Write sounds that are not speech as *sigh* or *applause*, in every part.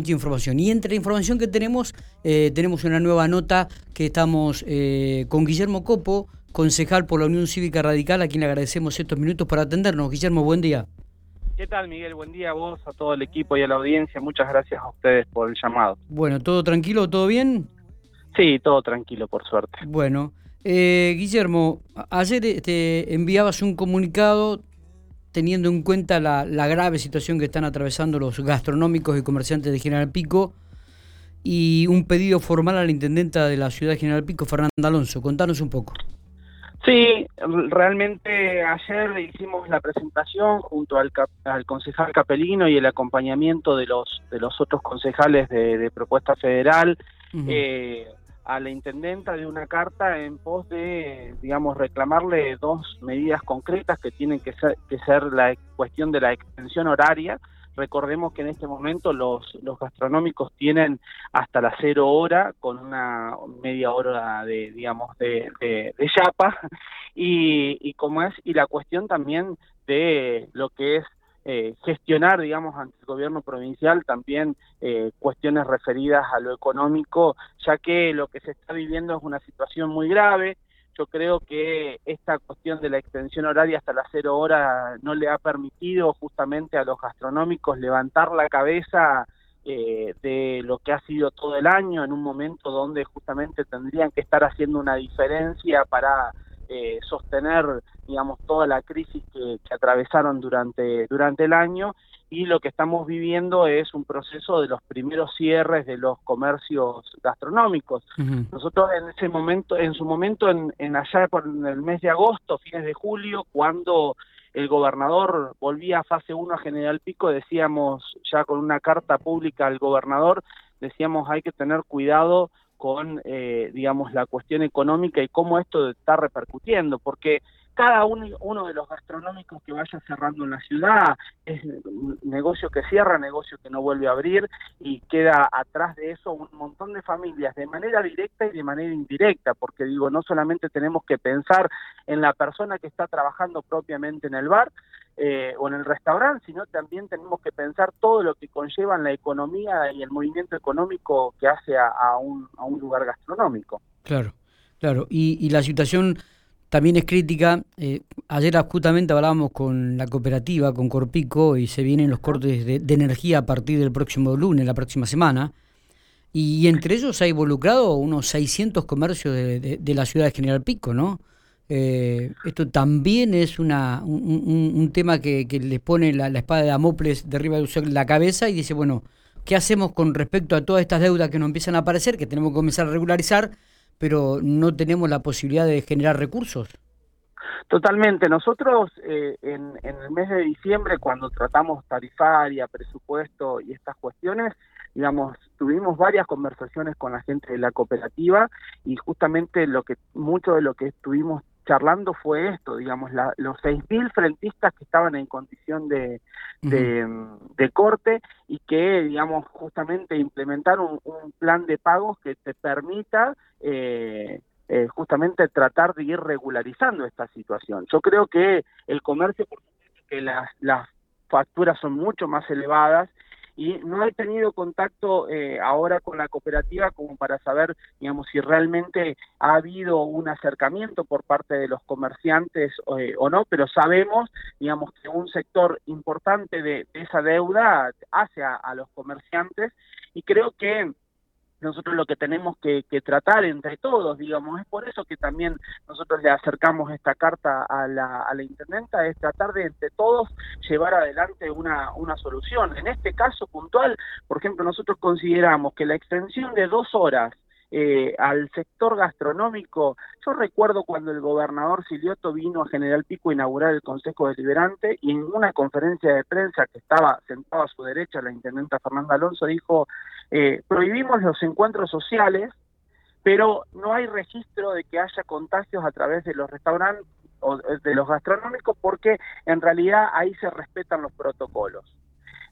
mucha información. Y entre la información que tenemos, eh, tenemos una nueva nota que estamos eh, con Guillermo Copo, concejal por la Unión Cívica Radical, a quien le agradecemos estos minutos para atendernos. Guillermo, buen día. ¿Qué tal, Miguel? Buen día a vos, a todo el equipo y a la audiencia. Muchas gracias a ustedes por el llamado. Bueno, ¿todo tranquilo, todo bien? Sí, todo tranquilo, por suerte. Bueno, eh, Guillermo, ayer te este, enviabas un comunicado teniendo en cuenta la, grave situación que están atravesando los gastronómicos y comerciantes de General Pico y un pedido formal a la intendenta de la ciudad de General Pico, Fernanda Alonso. Contanos un poco. Sí, realmente ayer hicimos la presentación junto al, al concejal Capelino y el acompañamiento de los de los otros concejales de, propuesta federal a la intendenta de una carta en pos de, digamos, reclamarle dos medidas concretas que tienen que ser, que ser la cuestión de la extensión horaria. Recordemos que en este momento los, los gastronómicos tienen hasta la cero hora con una media hora de, digamos, de, de, de chapa *laughs* y, y como es, y la cuestión también de lo que es eh, gestionar, digamos, ante el gobierno provincial también eh, cuestiones referidas a lo económico, ya que lo que se está viviendo es una situación muy grave. Yo creo que esta cuestión de la extensión horaria hasta las cero horas no le ha permitido justamente a los gastronómicos levantar la cabeza eh, de lo que ha sido todo el año en un momento donde justamente tendrían que estar haciendo una diferencia para eh, sostener, digamos, toda la crisis que, atravesaron durante, durante el año y lo que estamos viviendo es un proceso de los primeros cierres de los comercios gastronómicos. Nosotros en ese momento, en su momento, en, en allá por el mes de agosto, fines de julio, cuando el gobernador volvía a fase 1 a General Pico, decíamos ya con una carta pública al gobernador, decíamos hay que tener cuidado con, eh, digamos, la cuestión económica y cómo esto está repercutiendo, porque cada uno, uno de los gastronómicos que vaya cerrando en la ciudad es negocio que cierra, negocio que no vuelve a abrir y queda atrás de eso un montón de familias de manera directa y de manera indirecta, porque digo, no solamente tenemos que pensar en la persona que está trabajando propiamente en el bar eh, o en el restaurante, sino también tenemos que pensar todo lo que conlleva en la economía y el movimiento económico que hace a, un, a un lugar gastronómico. Claro, claro. Y, y la situación también es crítica. Eh, ayer justamente hablábamos con la cooperativa, con Corpico, y se vienen los cortes de, energía a partir del próximo lunes, la próxima semana. Y, entre ellos ha involucrado unos 600 comercios de, la ciudad de General Pico, ¿no? Eh, esto también es una, un, tema que, les pone la, espada de Damocles de arriba de la cabeza y dice, bueno, ¿qué hacemos con respecto a todas estas deudas que nos empiezan a aparecer, que tenemos que comenzar a regularizar? pero no tenemos la posibilidad de generar recursos. Totalmente. Nosotros eh, en, el mes de diciembre, cuando tratamos tarifaria, presupuesto y estas cuestiones, digamos, tuvimos varias conversaciones con la gente de la cooperativa y justamente lo que mucho de lo que estuvimos charlando fue esto, digamos, la, los 6.000 frentistas que estaban en condición de, de, corte y que, digamos, justamente implementar un, plan de pagos que te permita eh, eh, justamente tratar de ir regularizando esta situación. Yo creo que el comercio, por supuesto que las, las facturas son mucho más elevadas y no he tenido contacto eh, ahora con la cooperativa como para saber, digamos, si realmente ha habido un acercamiento por parte de los comerciantes eh, o no, pero sabemos, digamos, que un sector importante de, esa deuda hace a los comerciantes y creo que nosotros lo que tenemos que, tratar entre todos, digamos, es por eso que también nosotros le acercamos esta carta a la, intendenta, es tratar de entre todos llevar adelante una, una solución. En este caso puntual, por ejemplo, nosotros consideramos que la extensión de dos horas eh, al sector gastronómico. Yo recuerdo cuando el gobernador Silioto vino a General Pico a inaugurar el Consejo Deliberante y en una conferencia de prensa que estaba sentado a su derecha la intendenta Fernanda Alonso dijo, eh, prohibimos los encuentros sociales, pero no hay registro de que haya contagios a través de los restaurantes o de los gastronómicos porque en realidad ahí se respetan los protocolos.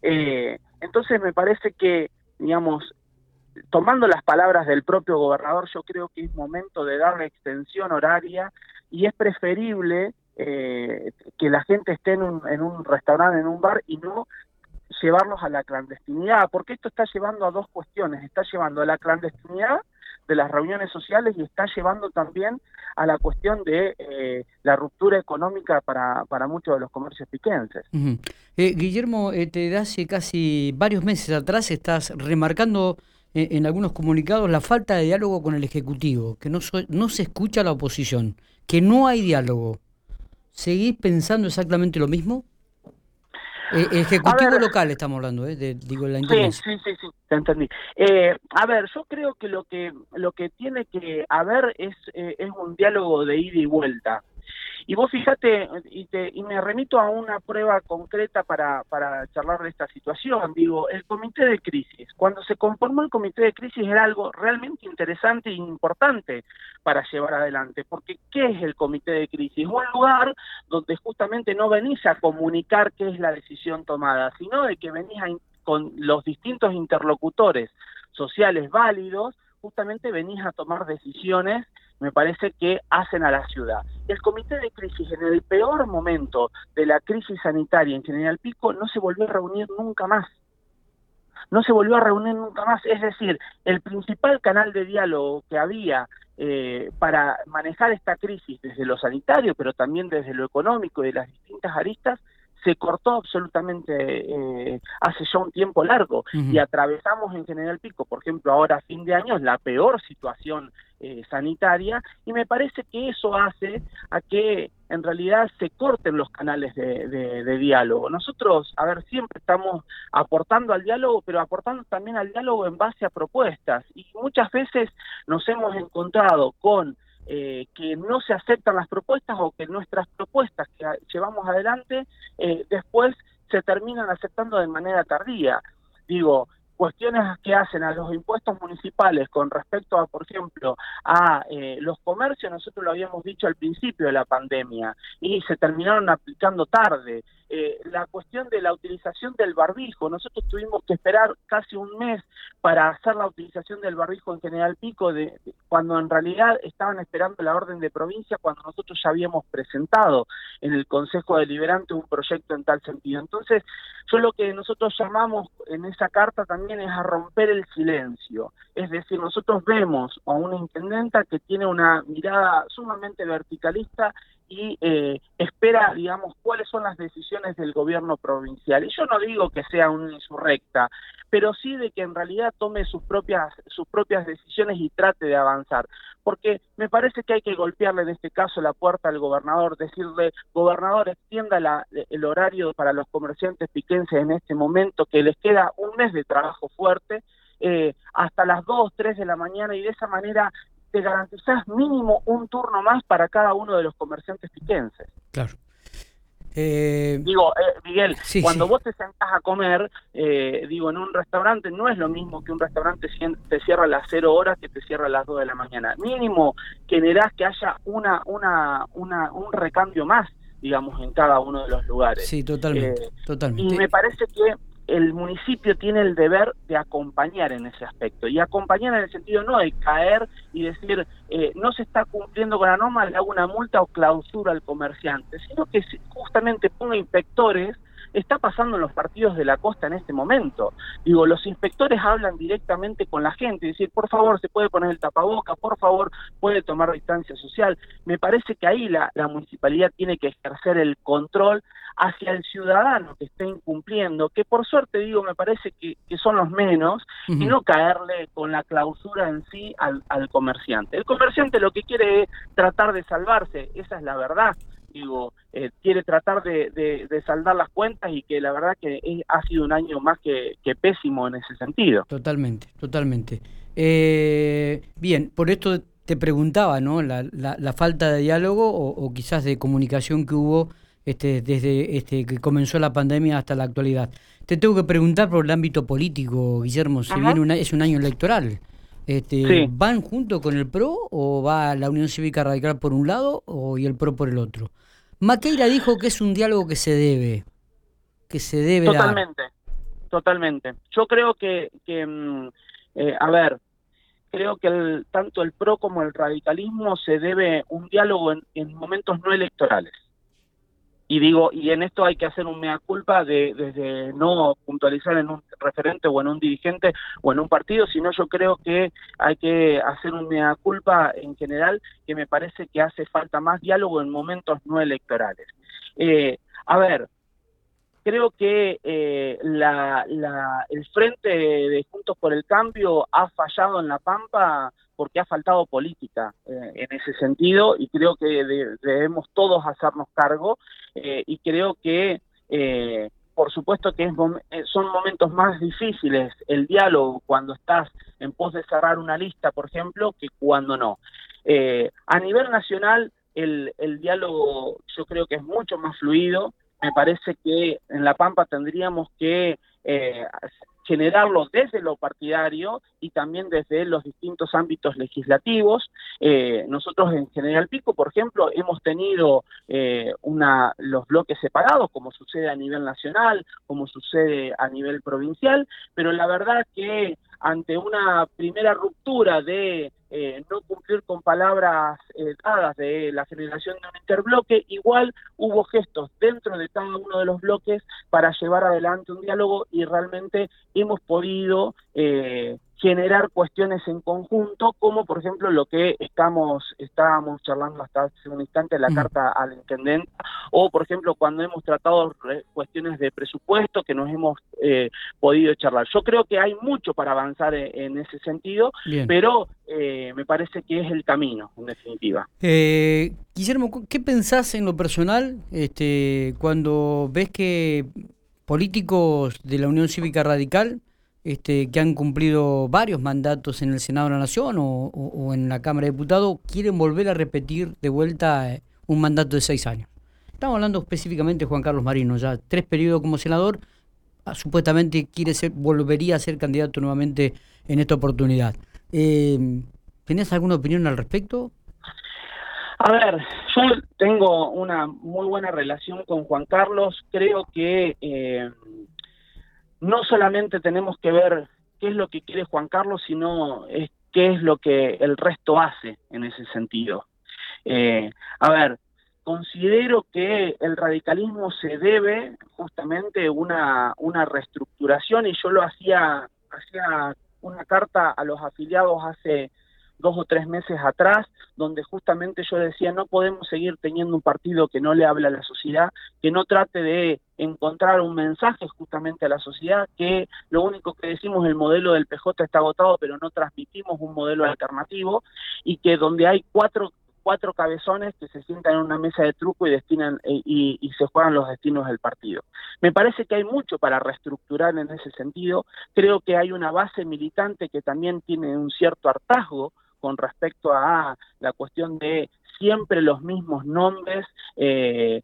Eh, entonces me parece que, digamos, tomando las palabras del propio gobernador, yo creo que es momento de darle extensión horaria y es preferible eh, que la gente esté en un, en un restaurante, en un bar y no llevarlos a la clandestinidad, porque esto está llevando a dos cuestiones, está llevando a la clandestinidad de las reuniones sociales y está llevando también a la cuestión de eh, la ruptura económica para, para muchos de los comercios piquenses. Eh, Guillermo, eh, te hace casi varios meses atrás estás remarcando en algunos comunicados la falta de diálogo con el Ejecutivo, que no, no se escucha la oposición, que no hay diálogo. ¿Seguís pensando exactamente lo mismo? Eh, ejecutivo local estamos hablando, ¿eh? De, digo, la Sí, sí, sí, sí, te entendí. Eh, a ver, yo creo que lo que lo que tiene que haber es, eh, es un diálogo de ida y vuelta. Y vos fíjate, y, te, y me remito a una prueba concreta para, para charlar de esta situación, digo, el comité de crisis, cuando se conformó el comité de crisis era algo realmente interesante e importante para llevar adelante, porque ¿qué es el comité de crisis? Un lugar donde justamente no venís a comunicar qué es la decisión tomada, sino de que venís con los distintos interlocutores sociales válidos, justamente venís a tomar decisiones me parece que hacen a la ciudad. El comité de crisis en el peor momento de la crisis sanitaria en General Pico no se volvió a reunir nunca más. No se volvió a reunir nunca más. Es decir, el principal canal de diálogo que había eh, para manejar esta crisis desde lo sanitario, pero también desde lo económico y de las distintas aristas, se cortó absolutamente eh, hace ya un tiempo largo y atravesamos en General Pico, por ejemplo, ahora a fin de año, la peor situación eh, sanitaria y me parece que eso hace a que en realidad se corten los canales de, diálogo. Nosotros, a ver, siempre estamos aportando al diálogo, pero aportando también al diálogo en base a propuestas y muchas veces nos hemos encontrado con eh, que no se aceptan las propuestas o que nuestras propuestas que llevamos adelante eh, después se terminan aceptando de manera tardía. Digo, cuestiones que hacen a los impuestos municipales con respecto a, por ejemplo, a eh, los comercios, nosotros lo habíamos dicho al principio de la pandemia y se terminaron aplicando tarde. Eh, la cuestión de la utilización del barbijo, nosotros tuvimos que esperar casi un mes para hacer la utilización del barbijo en General Pico, de, cuando en realidad estaban esperando la orden de provincia, cuando nosotros ya habíamos presentado en el Consejo Deliberante un proyecto en tal sentido. Entonces, yo lo que nosotros llamamos en esa carta también es a romper el silencio. Es decir, nosotros vemos a una intendenta que tiene una mirada sumamente verticalista y eh, espera, digamos, cuáles son las decisiones del gobierno provincial. Y yo no digo que sea una insurrecta, pero sí de que en realidad tome sus propias, sus propias decisiones y trate de avanzar. Porque me parece que hay que golpearle en este caso la puerta al gobernador, decirle, gobernador, extienda la, el horario para los comerciantes piquenses en este momento, que les queda un mes de trabajo fuerte, eh, hasta las 2, 3 de la mañana y de esa manera te garantizás mínimo un turno más para cada uno de los comerciantes piquenses. Claro. Eh, digo, eh, Miguel, cuando vos te sentás a comer, eh, digo, en un restaurante no es lo mismo que un restaurante te cierra a las 0 horas que te cierra a las 2 de la mañana. Mínimo generás que haya una, una, una, un recambio más, digamos, en cada uno de los lugares. Sí, totalmente. totalmente. Y me parece que el municipio tiene el deber de acompañar en ese aspecto. Y acompañar en el sentido no de caer y decir eh, no se está cumpliendo con la norma, le hago una multa o clausura al comerciante, sino que justamente ponga inspectores está pasando en los partidos de la costa en este momento. Digo, los inspectores hablan directamente con la gente, decir, por favor, se puede poner el tapaboca, por favor, puede tomar distancia social. Me parece que ahí la, la municipalidad tiene que ejercer el control hacia el ciudadano que está incumpliendo, que por suerte digo, me parece que, son los menos, y no caerle con la clausura en sí al, comerciante. El comerciante lo que quiere es tratar de salvarse, esa es la verdad digo, eh, quiere tratar de, saldar las cuentas y que la verdad que ha sido un año más que, pésimo en ese sentido. Totalmente, totalmente. Eh, bien, por esto te preguntaba, ¿no? La, la, falta de diálogo o, o, quizás de comunicación que hubo este, desde este, que comenzó la pandemia hasta la actualidad. Te tengo que preguntar por el ámbito político, Guillermo, si viene es un año electoral. Este, ¿Van junto con el PRO o va la Unión Cívica Radical por un lado o, y el PRO por el otro? Maqueira dijo que es un diálogo que se debe, que se debe Totalmente, totalmente. Yo creo que, que mm, eh, a ver, creo que el, tanto el PRO como el radicalismo se debe un diálogo en momentos no electorales y digo, y en esto hay que hacer un mea culpa de, desde no puntualizar en un referente o en un dirigente o en un partido, sino yo creo que hay que hacer un mea culpa en general, que me parece que hace falta más diálogo en momentos no electorales. Eh, a ver, creo que eh, la, el frente de Juntos por el Cambio ha fallado en La Pampa porque ha faltado política eh, en ese sentido y creo que debemos todos hacernos cargo eh, y creo que eh, por supuesto que son momentos más difíciles el diálogo cuando estás en pos de cerrar una lista, por ejemplo, que cuando no. a nivel nacional, el, el diálogo yo creo que es mucho más fluido. Me parece que en La Pampa tendríamos que generarlo desde lo partidario y también desde los distintos ámbitos legislativos. Eh, nosotros en General Pico, por ejemplo, hemos tenido eh, una, los bloques separados, como sucede a nivel nacional, como sucede a nivel provincial, pero la verdad que ante una primera ruptura de eh, no cumplir con palabras eh, dadas de la generación de un interbloque, igual hubo gestos dentro de cada uno de los bloques para llevar adelante un diálogo y realmente hemos podido eh, generar cuestiones en conjunto, como por ejemplo lo que estamos estábamos charlando hasta hace un instante, la carta al intendente, o por ejemplo cuando hemos tratado cuestiones de presupuesto que nos hemos eh, podido charlar. Yo creo que hay mucho para avanzar e, en, ese sentido, pero eh, me parece que es el camino, en definitiva. Eh, Guillermo, ¿qué pensás en lo personal este, cuando ves que políticos de la Unión Cívica Radical este, que han cumplido varios mandatos en el Senado de la Nación o, en la Cámara de Diputados, quieren volver a repetir de vuelta eh, un mandato de seis años. Estamos hablando específicamente de Juan Carlos Marino, ya tres periodos como senador, ah, supuestamente quiere ser, volvería a ser candidato nuevamente en esta oportunidad. Eh, ¿Tenés alguna opinión al respecto? A ver, yo tengo una muy buena relación con Juan Carlos, creo que eh, no solamente tenemos que ver qué es lo que quiere Juan Carlos, sino es qué es lo que el resto hace en ese sentido. Eh, a ver, considero que el radicalismo se debe justamente una, una reestructuración y yo lo hacía, hacía una carta a los afiliados hace dos o tres meses atrás, donde justamente yo decía, no podemos seguir teniendo un partido que no le habla a la sociedad, que no trate de encontrar un mensaje justamente a la sociedad, que lo único que decimos el modelo del PJ está agotado, pero no transmitimos un modelo alternativo, y que donde hay cuatro cuatro cabezones que se sientan en una mesa de truco y destinan y, se juegan los destinos del partido. Me parece que hay mucho para reestructurar en ese sentido. Creo que hay una base militante que también tiene un cierto hartazgo con respecto a la cuestión de siempre los mismos nombres, eh,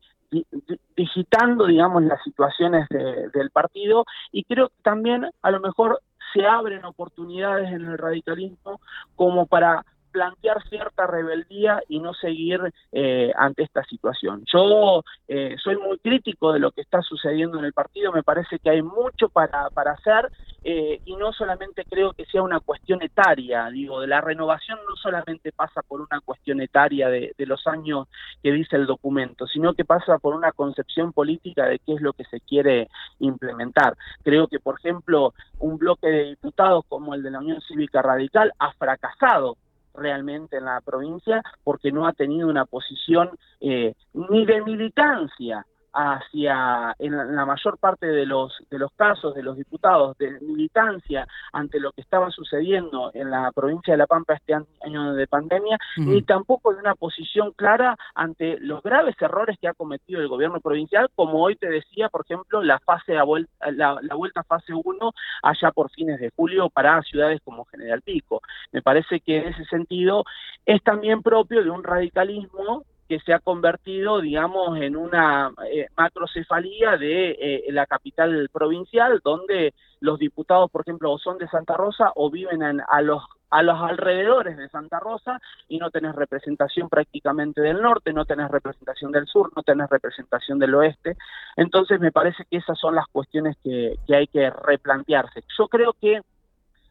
digitando, digamos, las situaciones del partido y creo que también a lo mejor se abren oportunidades en el radicalismo como para plantear cierta rebeldía y no seguir eh, ante esta situación. Yo eh, soy muy crítico de lo que está sucediendo en el partido, me parece que hay mucho para, para hacer eh, y no solamente creo que sea una cuestión etaria, digo, de la renovación no solamente pasa por una cuestión etaria de, los años que dice el documento, sino que pasa por una concepción política de qué es lo que se quiere implementar. Creo que, por ejemplo, un bloque de diputados como el de la Unión Cívica Radical ha fracasado realmente en la provincia porque no ha tenido una posición eh, ni de militancia hacia, en la mayor parte de los, de los casos de los diputados, de militancia ante lo que estaba sucediendo en la provincia de La Pampa este año de pandemia, ni tampoco de una posición clara ante los graves errores que ha cometido el gobierno provincial, como hoy te decía, por ejemplo, la fase a vuelta, la, la vuelta fase 1 allá por fines de julio para ciudades como General Pico. Me parece que en ese sentido es también propio de un radicalismo que se ha convertido, digamos, en una eh, macrocefalía de eh, la capital provincial, donde los diputados, por ejemplo, o son de Santa Rosa o viven a los a los alrededores de Santa Rosa y no tenés representación prácticamente del norte, no tenés representación del sur, no tenés representación del oeste. Entonces me parece que esas son las cuestiones que, que hay que replantearse. Yo creo que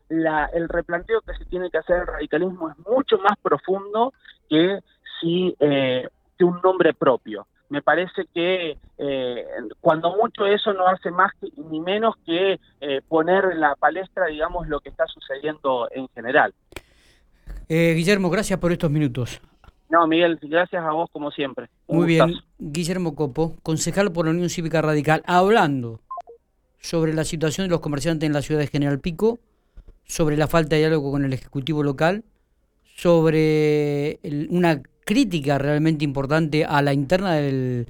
la, el replanteo que se tiene que hacer el radicalismo es mucho más profundo que y eh, de un nombre propio. me parece que eh, cuando mucho eso no hace más ni menos que eh, poner en la palestra, digamos, lo que está sucediendo en general. Eh, Guillermo, gracias por estos minutos. No, Miguel, gracias a vos como siempre. Muy bien, Guillermo Copo, concejal por la Unión Cívica Radical, hablando sobre la situación de los comerciantes en la ciudad de General Pico, sobre la falta de diálogo con el Ejecutivo local, sobre una crítica realmente importante a la interna del